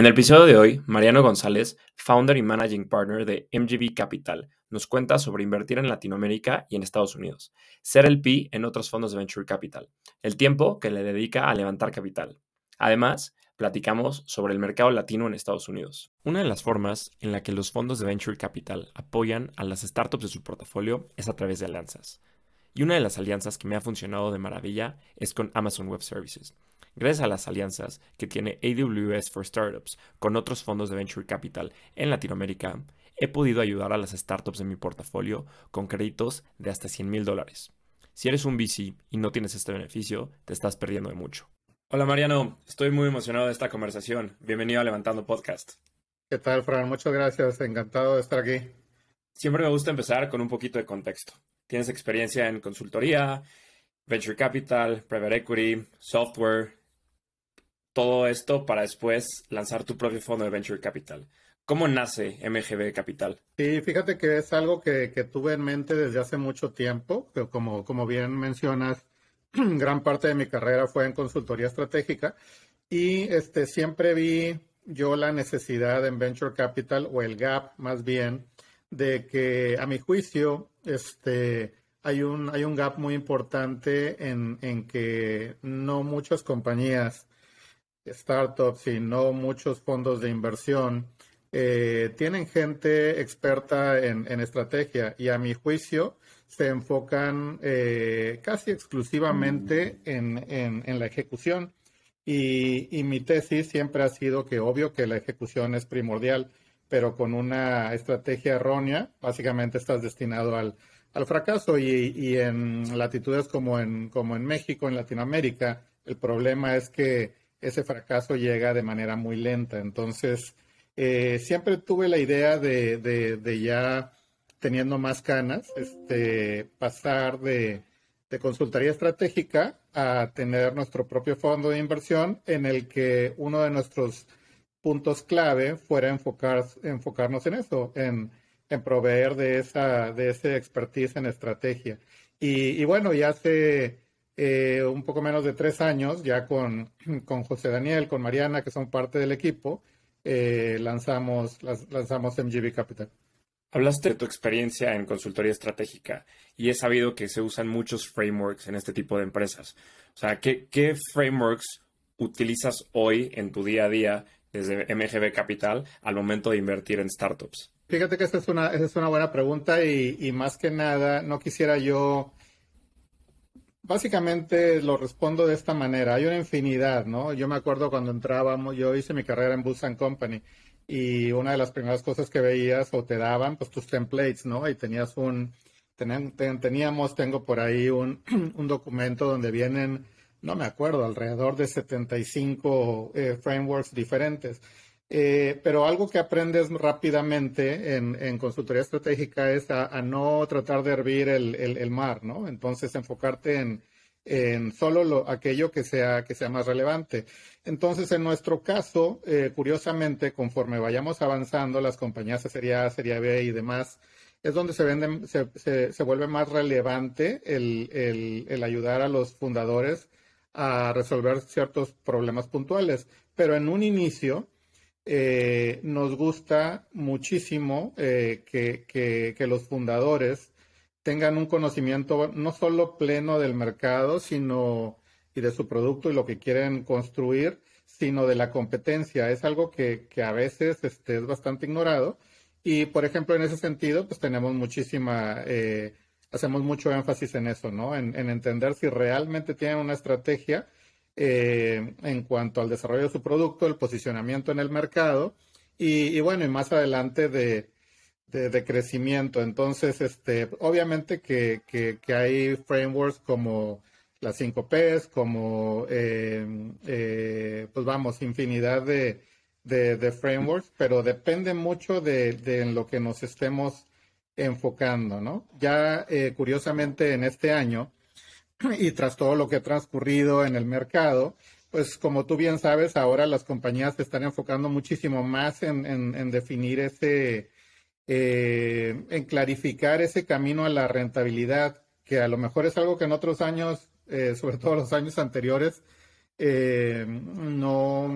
En el episodio de hoy, Mariano González, founder y managing partner de MGB Capital, nos cuenta sobre invertir en Latinoamérica y en Estados Unidos, ser el P en otros fondos de Venture Capital, el tiempo que le dedica a levantar capital. Además, platicamos sobre el mercado latino en Estados Unidos. Una de las formas en la que los fondos de Venture Capital apoyan a las startups de su portafolio es a través de alianzas. Y una de las alianzas que me ha funcionado de maravilla es con Amazon Web Services Gracias a las alianzas que tiene AWS for Startups con otros fondos de Venture Capital en Latinoamérica, he podido ayudar a las startups de mi portafolio con créditos de hasta 100 mil dólares. Si eres un VC y no tienes este beneficio, te estás perdiendo de mucho. Hola Mariano, estoy muy emocionado de esta conversación. Bienvenido a Levantando Podcast. ¿Qué tal, Fran? Muchas gracias. Encantado de estar aquí. Siempre me gusta empezar con un poquito de contexto. Tienes experiencia en consultoría, venture capital, private equity, software, todo esto para después lanzar tu propio fondo de Venture Capital. ¿Cómo nace MGB Capital? Sí, fíjate que es algo que, tuve en mente desde hace mucho tiempo, pero como, como bien mencionas, gran parte de mi carrera fue en consultoría estratégica y este, siempre vi yo la necesidad en Venture Capital o el gap más bien de que a mi juicio este, hay, un, hay un gap muy importante en, en que no muchas compañías startups y no muchos fondos de inversión eh, tienen gente experta en, estrategia. Y a mi juicio se enfocan eh, casi exclusivamente en, en, la ejecución. Y, y, mi tesis siempre ha sido que obvio que la ejecución es primordial, pero con una estrategia errónea, básicamente estás destinado al, al fracaso. Y, y, en latitudes como en, como en México, en Latinoamérica, el problema es que ese fracaso llega de manera muy lenta. Entonces, eh, siempre tuve la idea de, ya teniendo más canas, este, pasar de, de, consultoría estratégica a tener nuestro propio fondo de inversión en el que uno de nuestros puntos clave fuera enfocar, enfocarnos en eso, en, proveer de esa, de ese expertise en estrategia. Y, y bueno, ya hace eh, un poco menos de tres años, ya con, con, José Daniel, con Mariana, que son parte del equipo, eh, lanzamos, lanzamos MGB Capital. Hablaste de tu experiencia en consultoría estratégica y he sabido que se usan muchos frameworks en este tipo de empresas. O sea, ¿qué, qué frameworks utilizas hoy en tu día a día desde MGB Capital al momento de invertir en startups? Fíjate que esta es una, esta es una buena pregunta y, y, más que nada no quisiera yo Básicamente lo respondo de esta manera. Hay una infinidad, ¿no? Yo me acuerdo cuando entrábamos, yo hice mi carrera en Boost Company y una de las primeras cosas que veías o te daban, pues tus templates, ¿no? Y tenías un, teníamos, tengo por ahí un, un documento donde vienen, no me acuerdo, alrededor de 75 eh, frameworks diferentes. Eh, pero algo que aprendes rápidamente en, consultoría estratégica es a, no tratar de hervir el, mar, ¿no? Entonces enfocarte en, solo lo, aquello que sea, que sea más relevante. Entonces, en nuestro caso, eh, curiosamente, conforme vayamos avanzando, las compañías de serie A, serie B y demás, es donde se, venden, se, se, vuelve más relevante el, el ayudar a los fundadores a resolver ciertos problemas puntuales. Pero en un inicio, eh, nos gusta muchísimo eh, que, los fundadores tengan un conocimiento no solo pleno del mercado, sino y de su producto y lo que quieren construir, sino de la competencia. Es algo que, a veces este, es bastante ignorado. Y, por ejemplo, en ese sentido, pues tenemos muchísima, eh, hacemos mucho énfasis en eso, ¿no? En, en entender si realmente tienen una estrategia eh, en cuanto al desarrollo de su producto, el posicionamiento en el mercado y, bueno, y más adelante de, crecimiento. Entonces, este, obviamente que, hay frameworks como las 5 Ps, como, eh, eh, pues vamos, infinidad de, de, frameworks, pero depende mucho de, de, en lo que nos estemos enfocando, ¿no? Ya eh, curiosamente en este año y tras todo lo que ha transcurrido en el mercado, pues como tú bien sabes, ahora las compañías se están enfocando muchísimo más en, en, definir ese, eh, en clarificar ese camino a la rentabilidad, que a lo mejor es algo que en otros años, eh, sobre todo los años anteriores, eh, no,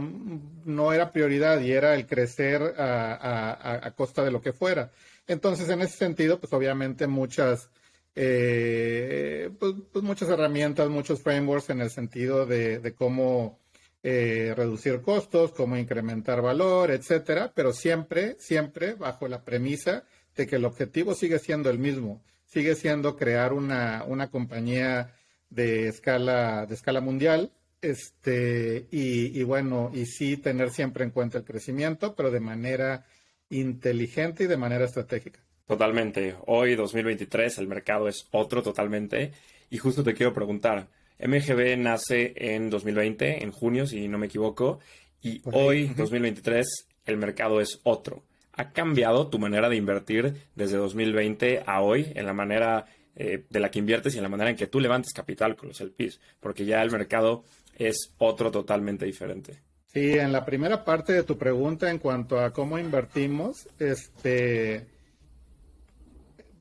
no era prioridad y era el crecer a, costa de lo que fuera. Entonces, en ese sentido, pues obviamente muchas, eh, pues, pues, muchas herramientas, muchos frameworks en el sentido de, cómo eh, reducir costos, cómo incrementar valor, etcétera, pero siempre, siempre bajo la premisa de que el objetivo sigue siendo el mismo, sigue siendo crear una, una compañía de escala, de escala mundial, este, y, bueno, y sí tener siempre en cuenta el crecimiento, pero de manera inteligente y de manera estratégica. Totalmente. Hoy, 2023, el mercado es otro totalmente. Y justo te quiero preguntar, MGB nace en 2020, en junio, si no me equivoco, y hoy, 2023, el mercado es otro. ¿Ha cambiado tu manera de invertir desde 2020 a hoy en la manera eh, de la que inviertes y en la manera en que tú levantes capital con los LPs? Porque ya el mercado es otro totalmente diferente. Sí, en la primera parte de tu pregunta en cuanto a cómo invertimos, este,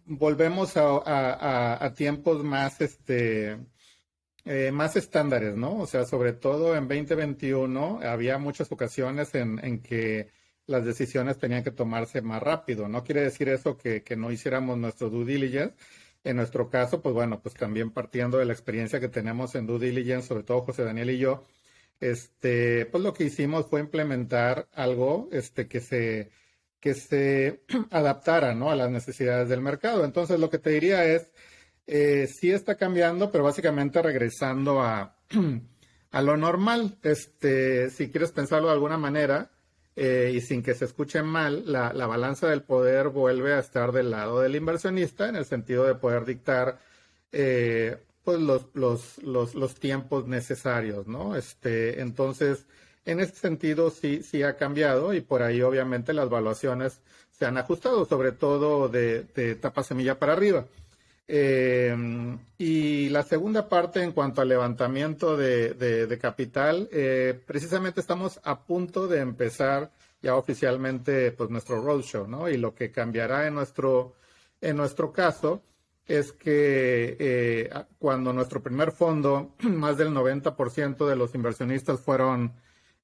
volvemos a, tiempos más, este, eh, más estándares, ¿no? O sea, sobre todo en 2021 había muchas ocasiones en, que las decisiones tenían que tomarse más rápido. No quiere decir eso que, que no hiciéramos nuestro due diligence, en nuestro caso, pues bueno, pues también partiendo de la experiencia que tenemos en due diligence, sobre todo José Daniel y yo, este, pues lo que hicimos fue implementar algo este, que se que se adaptara ¿no? a las necesidades del mercado. Entonces, lo que te diría es, eh, sí está cambiando, pero básicamente regresando a, a lo normal. Este, si quieres pensarlo de alguna manera, eh, y sin que se escuche mal, la, balanza del poder vuelve a estar del lado del inversionista en el sentido de poder dictar eh, pues los, los, los, los, tiempos necesarios, ¿no? Este, entonces, en ese sentido sí, sí ha cambiado y por ahí obviamente las valuaciones se han ajustado, sobre todo de, de etapa semilla para arriba. Eh, y la segunda parte en cuanto al levantamiento de, capital, eh, precisamente estamos a punto de empezar ya oficialmente pues nuestro roadshow, ¿no? Y lo que cambiará en nuestro, en nuestro caso es que eh, cuando nuestro primer fondo, más del 90% de los inversionistas fueron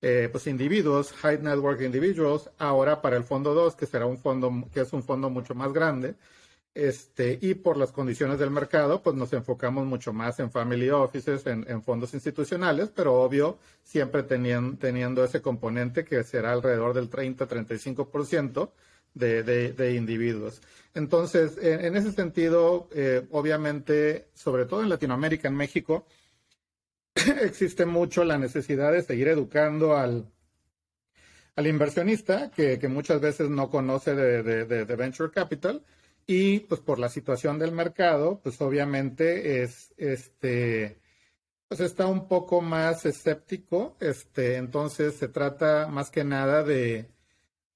pues individuos, high network individuals, ahora para el fondo 2, que será un fondo, que es un fondo mucho más grande, este, y por las condiciones del mercado, pues nos enfocamos mucho más en family offices, en, fondos institucionales, pero obvio, siempre teniendo, ese componente que será alrededor del 30-35% de, de, de individuos. Entonces, en, ese sentido, eh, obviamente, sobre todo en Latinoamérica, en México, existe mucho la necesidad de seguir educando al, al inversionista, que, muchas veces no conoce de venture capital, y pues por la situación del mercado, pues obviamente es este pues está un poco más escéptico, este, entonces se trata más que nada de,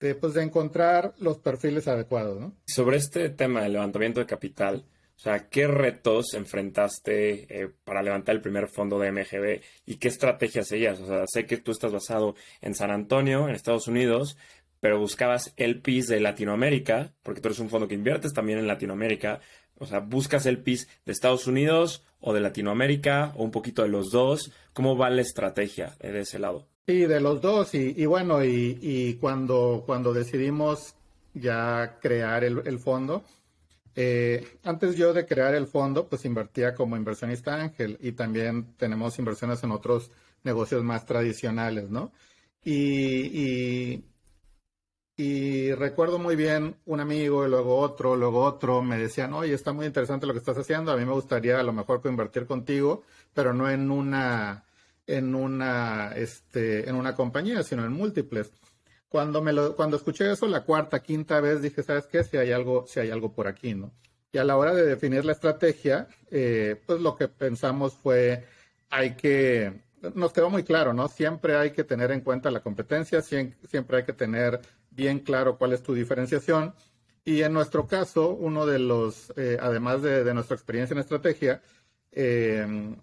de, pues de encontrar los perfiles adecuados, ¿no? Sobre este tema del levantamiento de capital, o sea, ¿qué retos enfrentaste eh, para levantar el primer fondo de MGB y qué estrategias seguías? O sea, sé que tú estás basado en San Antonio, en Estados Unidos, pero buscabas el PIS de Latinoamérica, porque tú eres un fondo que inviertes también en Latinoamérica. O sea, buscas el PIS de Estados Unidos o de Latinoamérica o un poquito de los dos. ¿Cómo va la estrategia de ese lado? Sí, de los dos. Y, bueno, y, cuando, cuando decidimos ya crear el, fondo, eh, antes yo de crear el fondo, pues invertía como inversionista ángel y también tenemos inversiones en otros negocios más tradicionales, ¿no? y, y recuerdo muy bien un amigo y luego otro, luego otro, me decían, oye, está muy interesante lo que estás haciendo, a mí me gustaría a lo mejor invertir contigo, pero no en una, en una, este, en una compañía, sino en múltiples. Cuando me lo, cuando escuché eso la cuarta, quinta vez, dije, ¿sabes qué? Si hay algo, si hay algo por aquí, ¿no? Y a la hora de definir la estrategia, eh, pues lo que pensamos fue, hay que, nos quedó muy claro, ¿no? Siempre hay que tener en cuenta la competencia, siempre hay que tener bien claro cuál es tu diferenciación. Y en nuestro caso, uno de los, eh, además de, nuestra experiencia en estrategia, eh,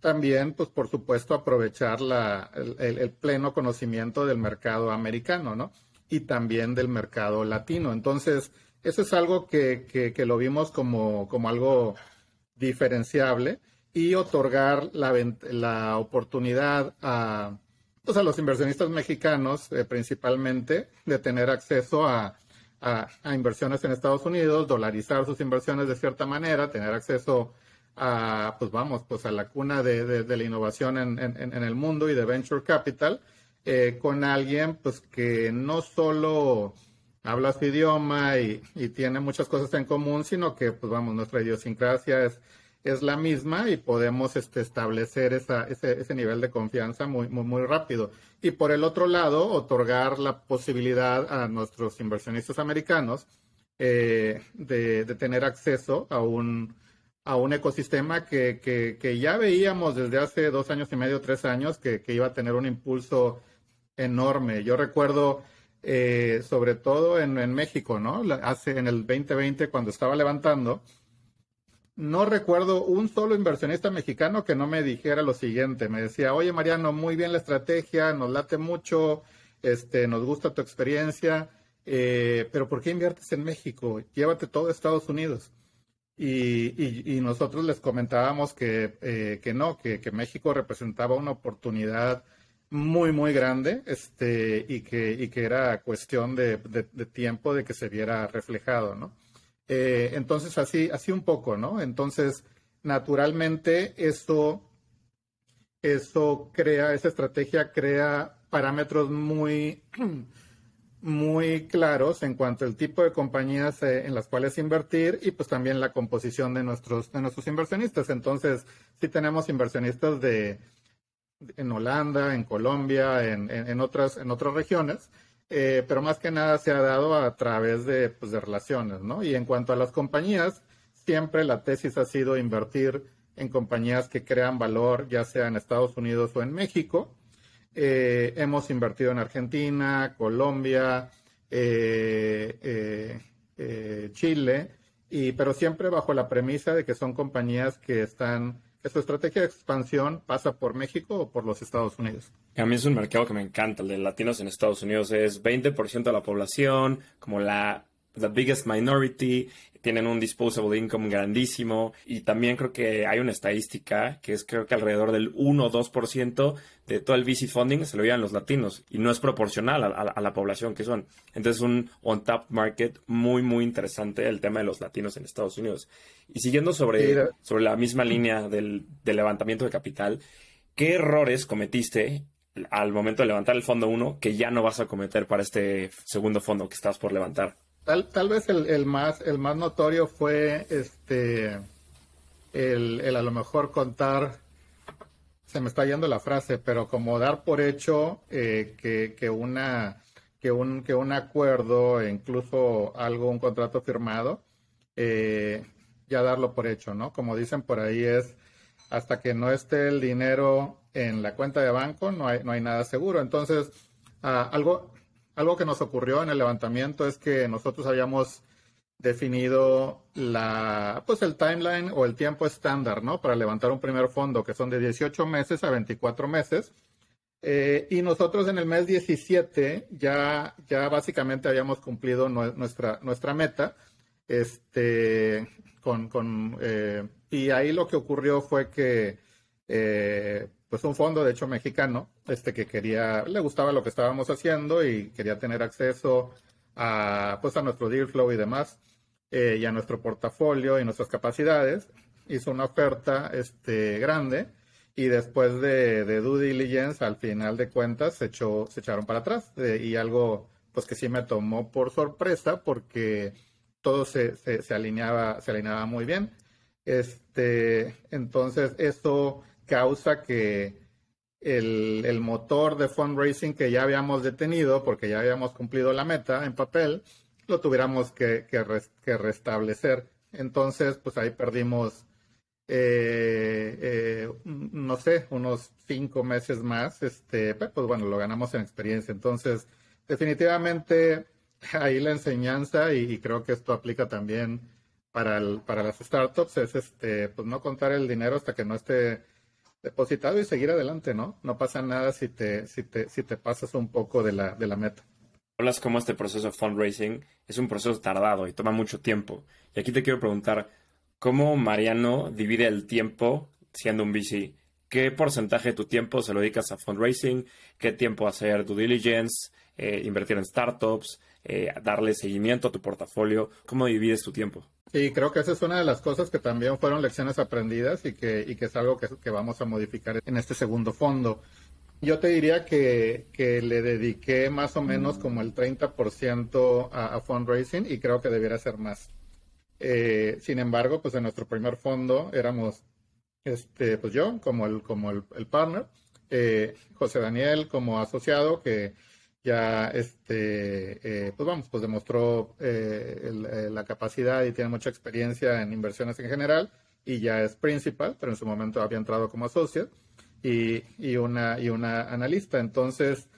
también, pues por supuesto, aprovechar la, el, pleno conocimiento del mercado americano, ¿no? Y también del mercado latino. Entonces, eso es algo que, que, lo vimos como, como algo diferenciable y otorgar la, la oportunidad a, pues a los inversionistas mexicanos eh, principalmente de tener acceso a, a, inversiones en Estados Unidos, dolarizar sus inversiones de cierta manera, tener acceso pues vamos, pues a la cuna de, de, la innovación en, en, en, el mundo y de venture capital, eh, con alguien pues que no solo habla su idioma y, tiene muchas cosas en común, sino que pues vamos, nuestra idiosincrasia es es la misma y podemos este, establecer esa, ese, ese, nivel de confianza muy, muy, muy rápido. Y por el otro lado, otorgar la posibilidad a nuestros inversionistas americanos eh, de, tener acceso a un, a un ecosistema que, que, ya veíamos desde hace dos años y medio, tres años, que, que iba a tener un impulso enorme. Yo recuerdo, eh, sobre todo en, en México, ¿no? Hace en el 2020, cuando estaba levantando, no recuerdo un solo inversionista mexicano que no me dijera lo siguiente. Me decía, oye Mariano, muy bien la estrategia, nos late mucho, este, nos gusta tu experiencia, eh, pero ¿por qué inviertes en México? Llévate todo a Estados Unidos. Y, nosotros les comentábamos que, eh, que no, que, México representaba una oportunidad muy, muy grande este, y, que, y que era cuestión de, de tiempo de que se viera reflejado, ¿no? Eh, entonces, así, así un poco, ¿no? Entonces, naturalmente, eso, eso crea, esa estrategia crea parámetros muy, muy claros en cuanto al tipo de compañías eh, en las cuales invertir y pues también la composición de nuestros, de nuestros inversionistas. Entonces, sí tenemos inversionistas de, en Holanda, en Colombia, en, en, otras, en otras regiones eh, pero más que nada se ha dado a través de, pues, de relaciones, ¿no? Y en cuanto a las compañías, siempre la tesis ha sido invertir en compañías que crean valor, ya sea en Estados Unidos o en México. Eh, hemos invertido en Argentina, Colombia, eh, Chile, y, pero siempre bajo la premisa de que son compañías que están su estrategia de expansión pasa por México o por los Estados Unidos. A mí es un mercado que me encanta, el de latinos en Estados Unidos. Es 20% de la población, como la the biggest minority, tienen un disposable income grandísimo y también creo que hay una estadística que es creo que alrededor del 1 o 2% de todo el VC funding se lo llevan los latinos y no es proporcional a, la población que son. Entonces un on-tap market muy, muy interesante el tema de los latinos en Estados Unidos. Y siguiendo sobre, sobre la misma línea del, del levantamiento de capital, ¿qué errores cometiste al momento de levantar el fondo 1 que ya no vas a cometer para este segundo fondo que estás por levantar? Tal, vez el, más, el más notorio fue este el, a lo mejor contar, se me está yendo la frase, pero como dar por hecho eh, que, una que un, que un acuerdo, incluso algo, un contrato firmado, eh, ya darlo por hecho, ¿no? Como dicen por ahí es hasta que no esté el dinero en la cuenta de banco, no hay, no hay nada seguro. Entonces, ah, algo, algo que nos ocurrió en el levantamiento es que nosotros habíamos definido la, pues el timeline o el tiempo estándar, ¿no? Para levantar un primer fondo, que son de 18 meses a 24 meses. Eh, y nosotros en el mes 17 ya, ya básicamente habíamos cumplido nuestra, nuestra meta. Este, con, con eh, y ahí lo que ocurrió fue que eh, pues un fondo, de hecho mexicano, este que quería, le gustaba lo que estábamos haciendo y quería tener acceso a, pues a nuestro deal flow y demás, eh, y a nuestro portafolio y nuestras capacidades. Hizo una oferta este, grande y después de, de due diligence, al final de cuentas, se, echó, se echaron para atrás. Eh, y algo pues que sí me tomó por sorpresa porque todo se, se, se, alineaba, se alineaba muy bien. Este, entonces, eso causa que el, motor de fundraising que ya habíamos detenido, porque ya habíamos cumplido la meta en papel, lo tuviéramos que, restablecer. Entonces, pues ahí perdimos eh, eh, no sé, unos cinco meses más, este, pues, bueno, lo ganamos en experiencia. Entonces, definitivamente ahí la enseñanza, y, creo que esto aplica también para, para las startups, es este, pues no contar el dinero hasta que no esté depositado y seguir adelante, ¿no? No pasa nada si te, si te, si te pasas un poco de la, de la meta. Hablas cómo este proceso de fundraising es un proceso tardado y toma mucho tiempo. Y aquí te quiero preguntar, ¿Cómo Mariano divide el tiempo siendo un VC? ¿Qué porcentaje de tu tiempo se lo dedicas a fundraising? ¿Qué tiempo a hacer due diligence? Eh, invertir en startups? Eh, darle seguimiento a tu portafolio? ¿Cómo divides tu tiempo? Sí, creo que esa es una de las cosas que también fueron lecciones aprendidas y que, y que es algo que, que, vamos a modificar en este segundo fondo. Yo te diría que, que le dediqué más o menos como el 30% a, a fundraising y creo que debiera ser más. Eh, sin embargo, pues en nuestro primer fondo éramos, este, pues yo como el, como el, partner, eh, José Daniel como asociado que ya, este, eh, pues vamos, pues demostró la capacidad y tiene mucha experiencia en inversiones en general y ya es principal, pero en su momento había entrado como associate y, y una, y una analista. Entonces,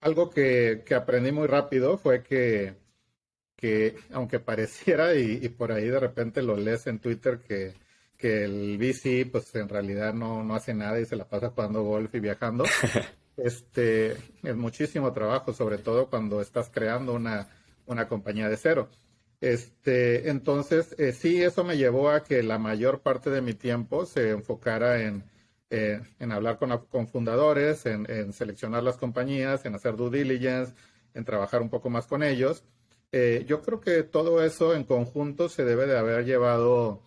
algo que, que aprendí muy rápido fue que que aunque pareciera y, por ahí de repente lo lees en Twitter que, que el VC pues en realidad no, no hace nada y se la pasa jugando golf y viajando. este es muchísimo trabajo, sobre todo cuando estás creando una, una compañía de cero. Este, entonces, eh, sí, eso me llevó a que la mayor parte de mi tiempo se enfocara en, eh, en hablar con, con fundadores, en, en, seleccionar las compañías, en hacer due diligence, en trabajar un poco más con ellos eh, yo creo que todo eso en conjunto se debe de haber llevado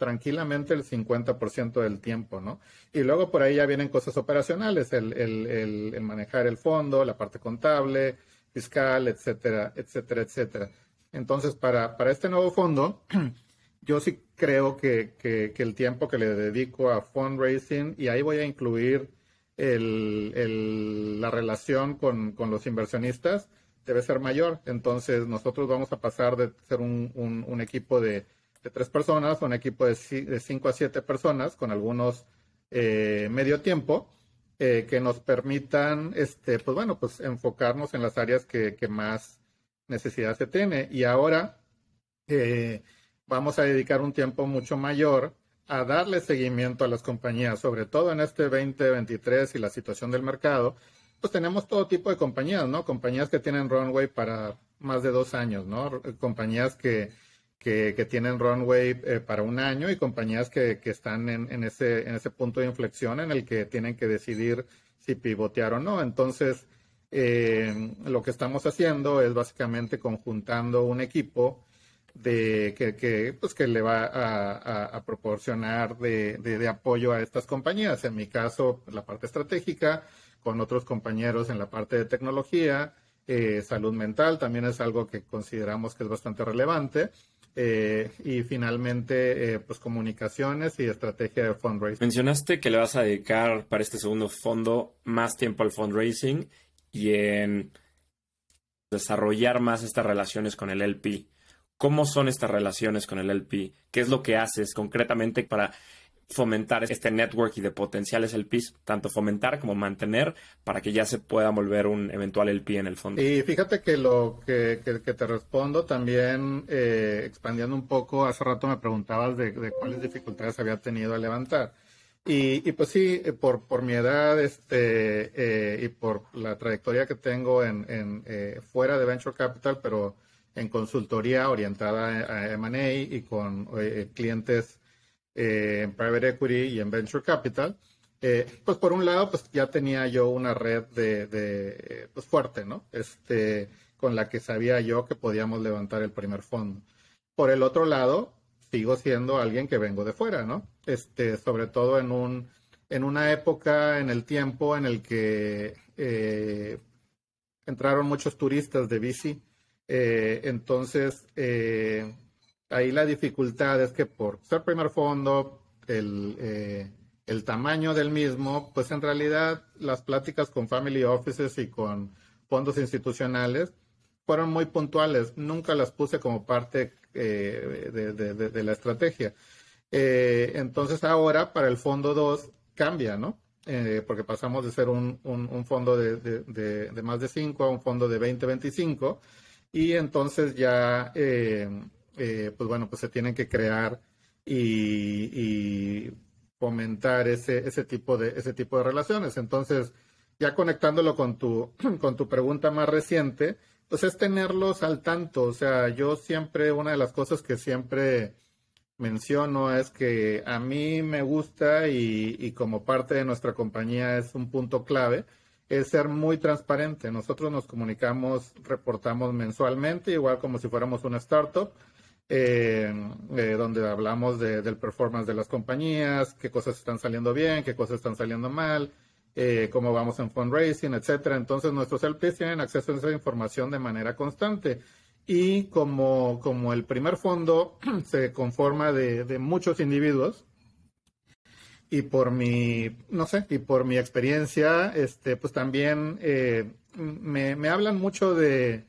tranquilamente el 50% del tiempo, ¿no? Y luego por ahí ya vienen cosas operacionales, el, el, manejar el fondo, la parte contable, fiscal, etcétera, etcétera, etcétera. Entonces, para, para este nuevo fondo, yo sí creo que, que, el tiempo que le dedico a fundraising, y ahí voy a incluir el, la relación con, con los inversionistas, debe ser mayor. Entonces nosotros vamos a pasar de ser un, equipo de, tres personas un equipo de, cinco a siete personas con algunos eh, medio tiempo eh, que nos permitan, este, pues bueno, pues enfocarnos en las áreas que, más necesidad se tiene. Y ahora eh, vamos a dedicar un tiempo mucho mayor a darle seguimiento a las compañías, sobre todo en este 2023 y la situación del mercado, pues tenemos todo tipo de compañías, ¿no? Compañías que tienen runway para más de dos años, ¿no? Compañías que, que, tienen runway eh, para un año y compañías que, están en, en, ese, en ese punto de inflexión en el que tienen que decidir si pivotear o no. Entonces, eh, lo que estamos haciendo es básicamente conjuntando un equipo de que, pues que le va a, proporcionar de, de, de, apoyo a estas compañías. En mi caso, la parte estratégica, con otros compañeros en la parte de tecnología. Eh, salud mental también es algo que consideramos que es bastante relevante. Eh, y finalmente, eh, pues comunicaciones y estrategia de fundraising. Mencionaste que le vas a dedicar para este segundo fondo más tiempo al fundraising y en desarrollar más estas relaciones con el LP. ¿Cómo son estas relaciones con el LP? ¿Qué es lo que haces concretamente para fomentar este network y de potenciales LPs, tanto fomentar como mantener para que ya se pueda volver un eventual LP en el fondo. Y fíjate que lo que, te respondo también, eh, expandiendo un poco, hace rato me preguntabas de, cuáles dificultades había tenido a levantar. Y, pues sí, eh, por, por mi edad este, eh, y por la trayectoria que tengo en, en fuera de Venture Capital, pero en consultoría orientada a M&A y con clientes eh, en private equity y en venture capital, eh, pues por un lado, pues ya tenía yo una red de, pues fuerte, ¿no? Este, con la que sabía yo que podíamos levantar el primer fondo. Por el otro lado, sigo siendo alguien que vengo de fuera, ¿no? Este, sobre todo en un, en una época en el tiempo en el que eh, entraron muchos turistas de bici. entonces, ahí la dificultad es que por ser primer fondo, eh, el, tamaño del mismo, pues en realidad las pláticas con family offices y con fondos institucionales fueron muy puntuales. Nunca las puse como parte eh, de, la estrategia. Eh, entonces ahora para el fondo 2 cambia, ¿no? Porque pasamos de ser un, fondo de, más de 5 a un fondo de 20-25 y entonces ya, eh, pues bueno, pues se tienen que crear y, fomentar ese, ese, tipo de, ese tipo de relaciones. Entonces, ya conectándolo con tu, con tu pregunta más reciente, pues es tenerlos al tanto. O sea, yo siempre, una de las cosas que siempre menciono es que a mí me gusta y, como parte de nuestra compañía es un punto clave, es ser muy transparente. Nosotros nos comunicamos, reportamos mensualmente, igual como si fuéramos una startup, eh, eh, donde hablamos del performance de las compañías, qué cosas están saliendo bien, qué cosas están saliendo mal, eh, cómo vamos en fundraising, etcétera. Entonces nuestros LPs tienen acceso a esa información de manera constante y como, como el primer fondo se conforma de, muchos individuos, y por mi, no sé, y por mi experiencia, este, pues también eh, me, hablan mucho de,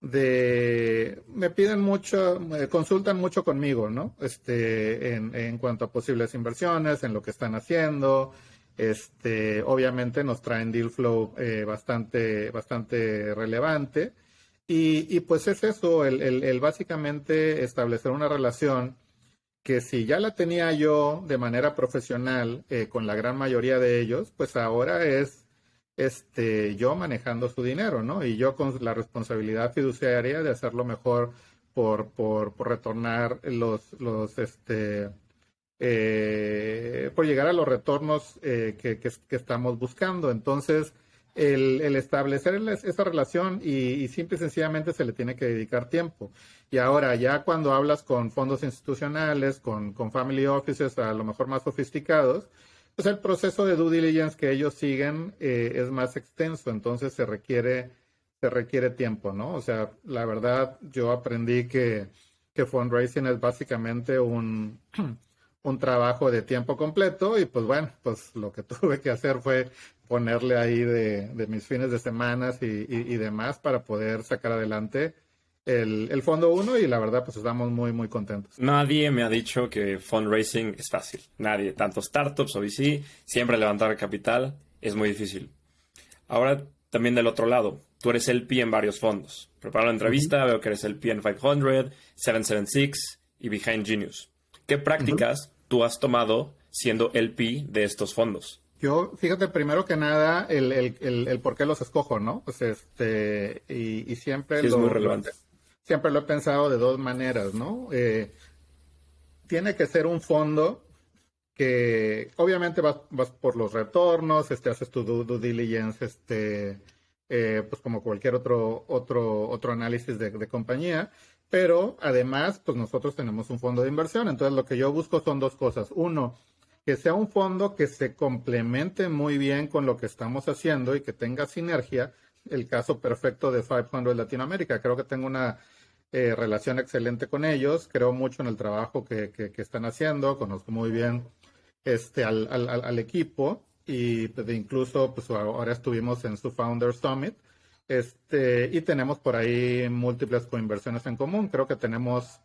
de, me piden mucho, consultan mucho conmigo, ¿no? Este, en, en cuanto a posibles inversiones, en lo que están haciendo, este, obviamente nos traen deal flow eh, bastante, bastante relevante. Y, pues es eso, el, básicamente establecer una relación que si ya la tenía yo de manera profesional eh, con la gran mayoría de ellos, pues ahora es este, yo manejando su dinero, ¿no? Y yo con la responsabilidad fiduciaria de hacerlo mejor por, por, retornar los, los, este, eh, por llegar a los retornos eh, que, que, estamos buscando. Entonces, el, establecer esa relación y, simple y sencillamente se le tiene que dedicar tiempo. Y ahora, ya cuando hablas con fondos institucionales, con, family offices a lo mejor más sofisticados, pues el proceso de due diligence que ellos siguen eh, es más extenso, entonces se requiere, se requiere tiempo, ¿no? O sea, la verdad, yo aprendí que, que fundraising es básicamente un, un trabajo de tiempo completo y pues bueno, pues lo que tuve que hacer fue ponerle ahí de, mis fines de semanas y, demás para poder sacar adelante el, Fondo 1 y la verdad pues estamos muy muy contentos. Nadie me ha dicho que fundraising es fácil. Nadie, tanto startups o VC, siempre levantar capital es muy difícil. Ahora también del otro lado, tú eres el P en varios fondos. Preparo la entrevista, veo que eres el P en 500, 776 y Behind Genius. ¿Qué prácticas tú has tomado siendo el P de estos fondos? Yo, fíjate, primero que nada, el, el, el, por qué los escojo, ¿no? Pues este, y, siempre lo, es muy relevante. Siempre lo he pensado de dos maneras, ¿no? Eh, tiene que ser un fondo que obviamente vas, vas por los retornos, este, haces tu due, diligence, este, eh, pues como cualquier otro, otro, otro análisis de, de, compañía, pero además, pues nosotros tenemos un fondo de inversión, entonces lo que yo busco son dos cosas. Uno, que sea un fondo que se complemente muy bien con lo que estamos haciendo y que tenga sinergia. El caso perfecto de 500 Latinoamérica. Creo que tengo una eh, relación excelente con ellos. Creo mucho en el trabajo que, están haciendo. Conozco muy bien este, al, equipo y pues, incluso pues, ahora estuvimos en su Founder Summit. Este, y tenemos por ahí múltiples coinversiones en común. Creo que tenemos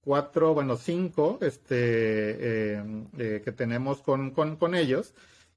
cuatro, bueno, cinco este, eh, eh, que tenemos con, con, ellos.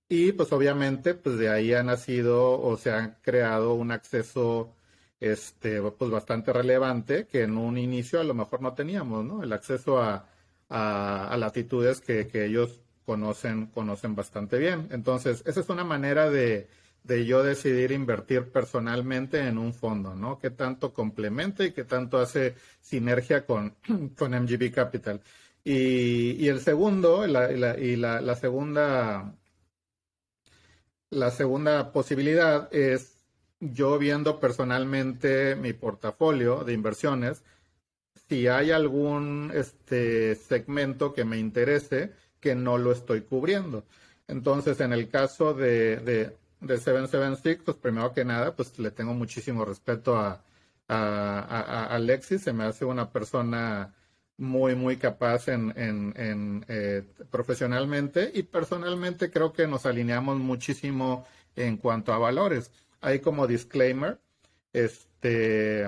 Y pues obviamente, pues de ahí ha nacido o se ha creado un acceso este, pues bastante relevante que en un inicio a lo mejor no teníamos, ¿no? El acceso a, a, latitudes que, que, ellos conocen, conocen bastante bien. Entonces, esa es una manera de, de yo decidir invertir personalmente en un fondo, ¿no? ¿Qué tanto complementa y qué tanto hace sinergia con, con MGB Capital? Y, el segundo, la, y la, segunda, la segunda posibilidad es yo viendo personalmente mi portafolio de inversiones, si hay algún este, segmento que me interese que no lo estoy cubriendo. Entonces, en el caso de de 776, pues primero que nada, pues le tengo muchísimo respeto a, Alexis, se me hace una persona muy, muy capaz en, en, eh, profesionalmente y personalmente creo que nos alineamos muchísimo en cuanto a valores. Hay como disclaimer, este,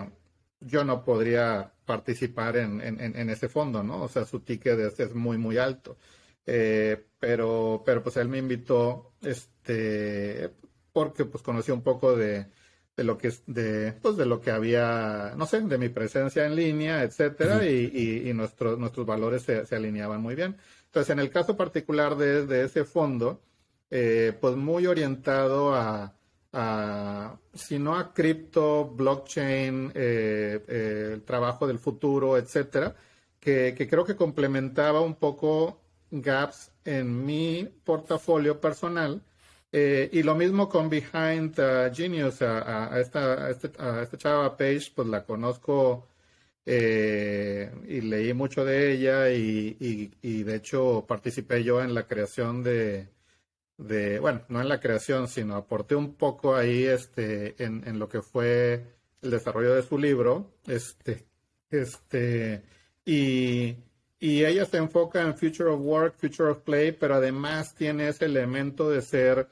yo no podría participar en, en, ese fondo, ¿no? O sea, su ticket es, es muy, muy alto. Eh, pero, pero pues él me invitó, este, porque pues conocí un poco de, de lo que de, pues de lo que había, no sé, de mi presencia en línea, etcétera, y, y, nuestros, nuestros valores se, se, alineaban muy bien. Entonces, en el caso particular de, de ese fondo, eh, pues muy orientado a, a, si no a cripto, blockchain, eh, eh, el trabajo del futuro, etcétera, que, creo que complementaba un poco gaps en mi portafolio personal. Eh, y lo mismo con Behind uh, Genius, a, esta, a, este, chava Page, pues la conozco y leí mucho de ella y, de hecho participé yo en la creación de, de, bueno, no en la creación, sino aporté un poco ahí este, en, en lo que fue el desarrollo de su libro. Este, este, y y ella se enfoca en Future of Work, Future of Play, pero además tiene ese elemento de ser,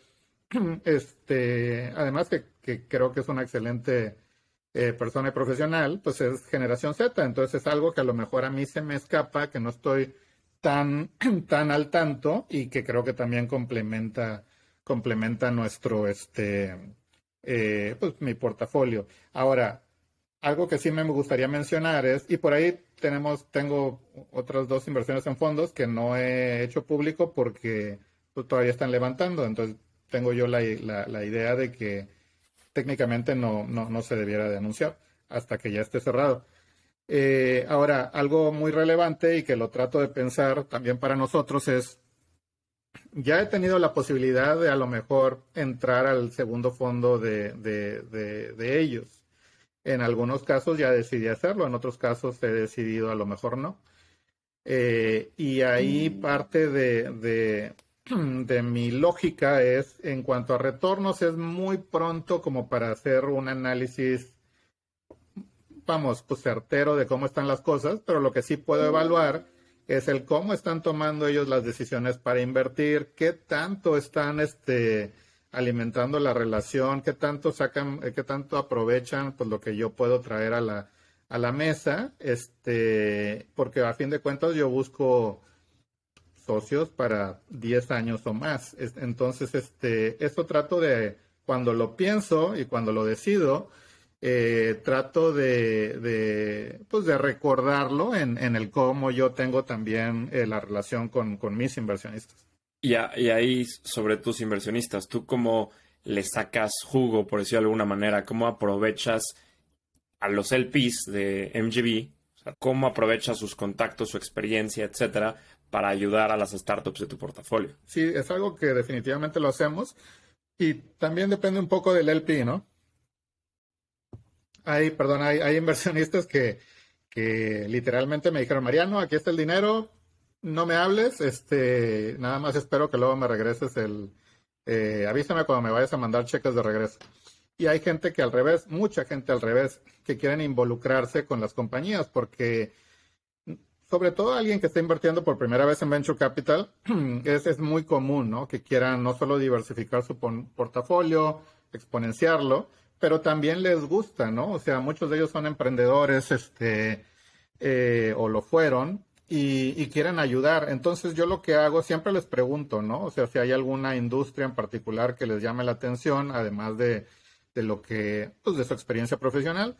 este, además que, creo que es una excelente eh, persona y profesional, pues es generación Z, entonces es algo que a lo mejor a mí se me escapa, que no estoy tan, tan al tanto y que creo que también complementa, complementa nuestro, este, eh, pues mi portafolio. Ahora, algo que sí me gustaría mencionar es, y por ahí tenemos, tengo otras dos inversiones en fondos que no he hecho público porque pues, todavía están levantando. Entonces tengo yo la, idea de que técnicamente no, no, se debiera de anunciar hasta que ya esté cerrado. Eh, ahora, algo muy relevante y que lo trato de pensar también para nosotros es, ya he tenido la posibilidad de a lo mejor entrar al segundo fondo de, de ellos. En algunos casos ya decidí hacerlo, en otros casos he decidido a lo mejor no. Eh, y ahí parte de, de, mi lógica es, en cuanto a retornos, es muy pronto como para hacer un análisis, vamos, pues certero de cómo están las cosas, pero lo que sí puedo evaluar es el cómo están tomando ellos las decisiones para invertir, qué tanto están, este, alimentando la relación, qué tanto sacan, eh, qué tanto aprovechan pues lo que yo puedo traer a la, a la mesa, este, porque a fin de cuentas yo busco socios para 10 años o más. Entonces, este, esto trato de, cuando lo pienso y cuando lo decido, eh, trato de, de, pues de recordarlo en, en, el cómo yo tengo también eh, la relación con, con mis inversionistas. Y, ahí, sobre tus inversionistas, ¿tú cómo le sacas jugo, por decirlo de alguna manera? ¿Cómo aprovechas a los LPs de MGB? ¿Cómo aprovechas sus contactos, su experiencia, etcétera, para ayudar a las startups de tu portafolio? Sí, es algo que definitivamente lo hacemos. Y también depende un poco del LP, ¿no? Hay, perdón, hay, hay inversionistas que, que literalmente me dijeron, Mariano, aquí está el dinero, no me hables, este, nada más espero que luego me regreses el, eh, avísame cuando me vayas a mandar cheques de regreso. Y hay gente que al revés, mucha gente al revés, que quieren involucrarse con las compañías, porque sobre todo alguien que está invirtiendo por primera vez en Venture Capital, es, es muy común, ¿no? Que quieran no solo diversificar su portafolio, exponenciarlo, pero también les gusta, ¿no? O sea, muchos de ellos son emprendedores, este, eh, o lo fueron, y, quieren ayudar. Entonces yo lo que hago, siempre les pregunto, ¿no? O sea, si hay alguna industria en particular que les llame la atención, además de, de lo que, pues de su experiencia profesional.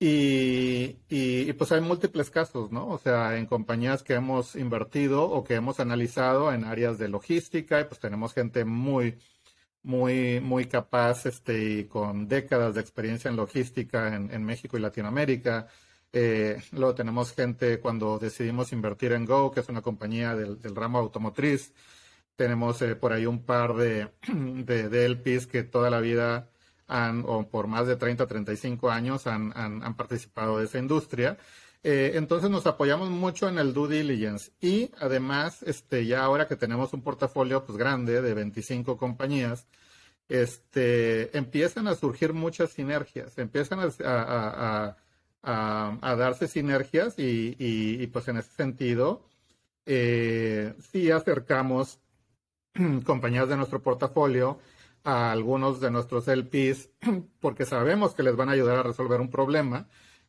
Y, y, pues hay múltiples casos, ¿no? O sea, en compañías que hemos invertido o que hemos analizado en áreas de logística, y pues tenemos gente muy, muy, muy capaz, este, y con décadas de experiencia en logística en, en México y Latinoamérica. Eh, luego tenemos gente cuando decidimos invertir en Go, que es una compañía del, ramo automotriz. Tenemos eh, por ahí un par de, de, LPs que toda la vida han, o por más de 30, 35 años han, han, participado de esa industria. Eh, entonces nos apoyamos mucho en el due diligence. Y además, este, ya ahora que tenemos un portafolio pues, grande de 25 compañías, este, empiezan a surgir muchas sinergias, empiezan a darse sinergias y, pues en ese sentido eh, sí acercamos compañías de nuestro portafolio a algunos de nuestros LPs porque sabemos que les van a ayudar a resolver un problema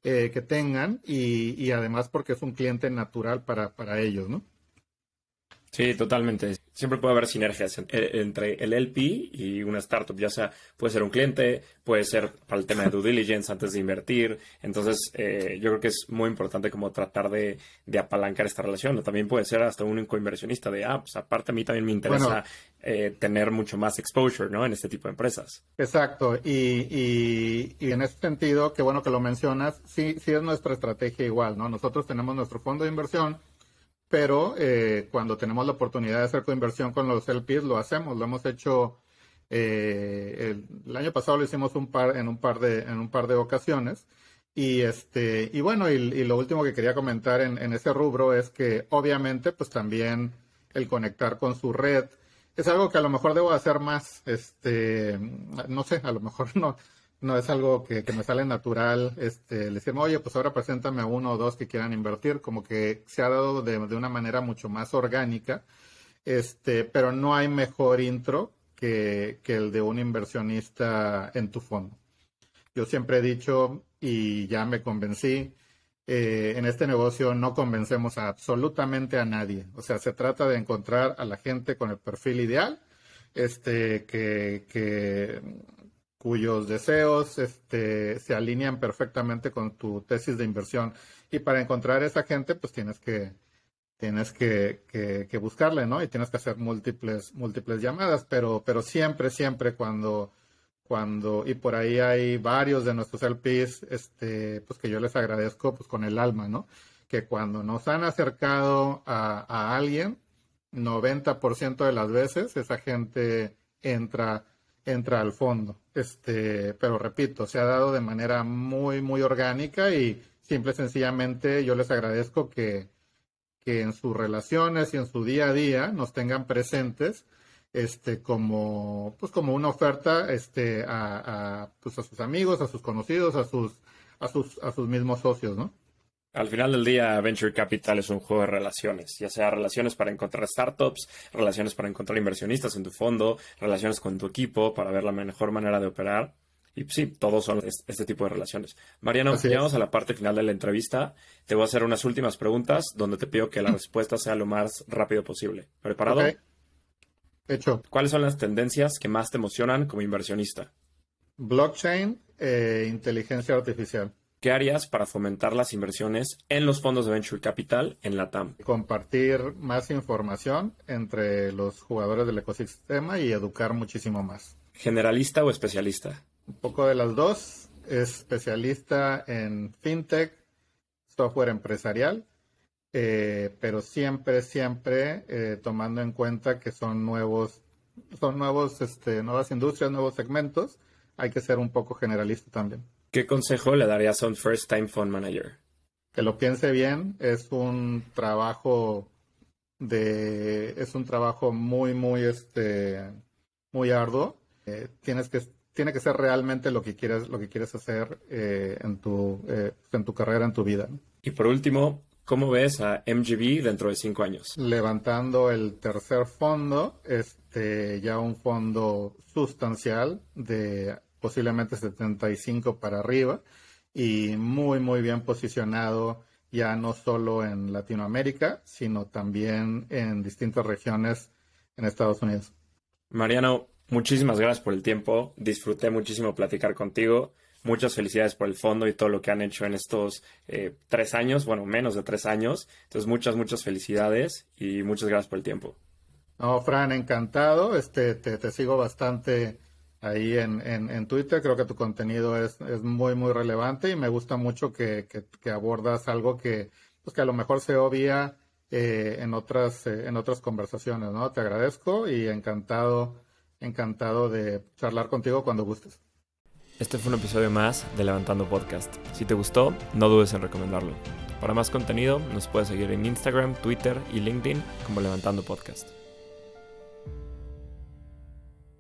eh, que tengan y, y, además porque es un cliente natural para, para ellos, ¿no? Sí, totalmente. Siempre puede haber sinergias entre el LP y una startup, ya sea puede ser un cliente, puede ser para el tema de due diligence antes de invertir. Entonces, eh, yo creo que es muy importante como tratar de, apalancar esta relación. O también puede ser hasta un coinversionista de, ah, pues aparte a mí también me interesa eh, tener mucho más exposure, ¿no? En este tipo de empresas. Exacto. Y, y, y en ese sentido, qué bueno que lo mencionas, sí, sí es nuestra estrategia igual, ¿no? Nosotros tenemos nuestro fondo de inversión pero eh, cuando tenemos la oportunidad de hacer coinversión con los LPs, lo hacemos. Lo hemos hecho eh, el, año pasado lo hicimos un par, en un par de en un par de ocasiones. Y este y bueno y, lo último que quería comentar en, en, ese rubro es que obviamente pues también el conectar con su red es algo que a lo mejor debo hacer más. Este no sé a lo mejor no no es algo que, me sale natural, este, le decimos, oye, pues ahora preséntame a uno o dos que quieran invertir, como que se ha dado de, una manera mucho más orgánica, este, pero no hay mejor intro que, el de un inversionista en tu fondo. Yo siempre he dicho, y ya me convencí, eh, en este negocio no convencemos a absolutamente a nadie. O sea, se trata de encontrar a la gente con el perfil ideal, este, que, que cuyos deseos este, se alinean perfectamente con tu tesis de inversión. Y para encontrar esa gente, pues tienes que, tienes que, que, buscarle, ¿no? Y tienes que hacer múltiples, múltiples llamadas, pero, pero siempre, siempre cuando, cuando, y por ahí hay varios de nuestros LPs, este, pues que yo les agradezco, pues con el alma, ¿no? Que cuando nos han acercado a, a alguien, 90% de las veces esa gente entra entra al fondo. Este, pero repito, se ha dado de manera muy, muy orgánica y simple y sencillamente yo les agradezco que, que en sus relaciones y en su día a día nos tengan presentes este como pues como una oferta este a, a, pues a sus amigos a sus conocidos a sus a sus a sus mismos socios no al final del día, Venture Capital es un juego de relaciones, ya sea relaciones para encontrar startups, relaciones para encontrar inversionistas en tu fondo, relaciones con tu equipo para ver la mejor manera de operar. Y sí, todos son este tipo de relaciones. Mariano, llegamos a la parte final de la entrevista. Te voy a hacer unas últimas preguntas donde te pido que la respuesta sea lo más rápido posible. ¿Preparado? Hecho. ¿Cuáles son las tendencias que más te emocionan como inversionista? Blockchain e inteligencia artificial. ¿Qué harías para fomentar las inversiones en los fondos de Venture Capital en la TAM? Compartir más información entre los jugadores del ecosistema y educar muchísimo más. ¿Generalista o especialista? Un poco de las dos. Especialista en fintech, software empresarial, eh, pero siempre, siempre eh, tomando en cuenta que son nuevos, son nuevos, este, nuevas industrias, nuevos segmentos. Hay que ser un poco generalista también. ¿Qué consejo le darías a un first time fund manager? Que lo piense bien, es un trabajo de es un trabajo muy muy este muy arduo. Eh, tienes que tiene que ser realmente lo que quieres lo que quieres hacer eh, en tu eh, en tu carrera en tu vida. Y por último, ¿cómo ves a MGB dentro de cinco años? Levantando el tercer fondo, este ya un fondo sustancial de posiblemente 75 para arriba y muy, muy bien posicionado ya no solo en Latinoamérica, sino también en distintas regiones en Estados Unidos. Mariano, muchísimas gracias por el tiempo. Disfruté muchísimo platicar contigo. Muchas felicidades por el fondo y todo lo que han hecho en estos eh, tres años, bueno, menos de tres años. Entonces, muchas, muchas felicidades y muchas gracias por el tiempo. No, Fran, encantado. Este, te, te sigo bastante ahí en, en, Twitter. Creo que tu contenido es, es, muy, muy relevante y me gusta mucho que, que, abordas algo que, pues que a lo mejor se obvia eh, en, otras, eh, en otras conversaciones, ¿no? Te agradezco y encantado, encantado de charlar contigo cuando gustes. Este fue un episodio más de Levantando Podcast. Si te gustó, no dudes en recomendarlo. Para más contenido, nos puedes seguir en Instagram, Twitter y LinkedIn como Levantando Podcast.